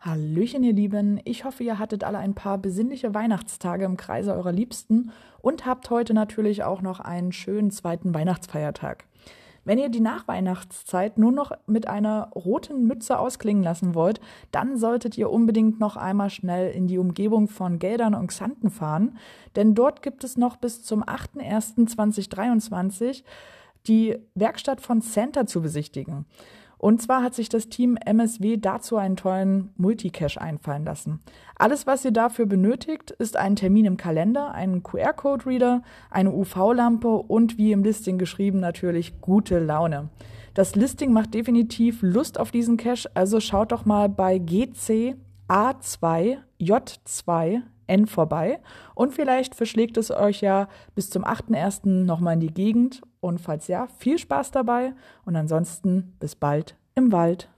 Hallöchen, ihr Lieben. Ich hoffe, ihr hattet alle ein paar besinnliche Weihnachtstage im Kreise eurer Liebsten und habt heute natürlich auch noch einen schönen zweiten Weihnachtsfeiertag. Wenn ihr die Nachweihnachtszeit nur noch mit einer roten Mütze ausklingen lassen wollt, dann solltet ihr unbedingt noch einmal schnell in die Umgebung von Geldern und Xanten fahren, denn dort gibt es noch bis zum 8.1.2023 die Werkstatt von Santa zu besichtigen. Und zwar hat sich das Team MSW dazu einen tollen Multicache einfallen lassen. Alles, was ihr dafür benötigt, ist ein Termin im Kalender, einen QR-Code-Reader, eine UV-Lampe und wie im Listing geschrieben natürlich gute Laune. Das Listing macht definitiv Lust auf diesen Cache, also schaut doch mal bei GC A2J2 N vorbei und vielleicht verschlägt es euch ja bis zum 8.1. nochmal in die Gegend und falls ja, viel Spaß dabei und ansonsten bis bald im Wald.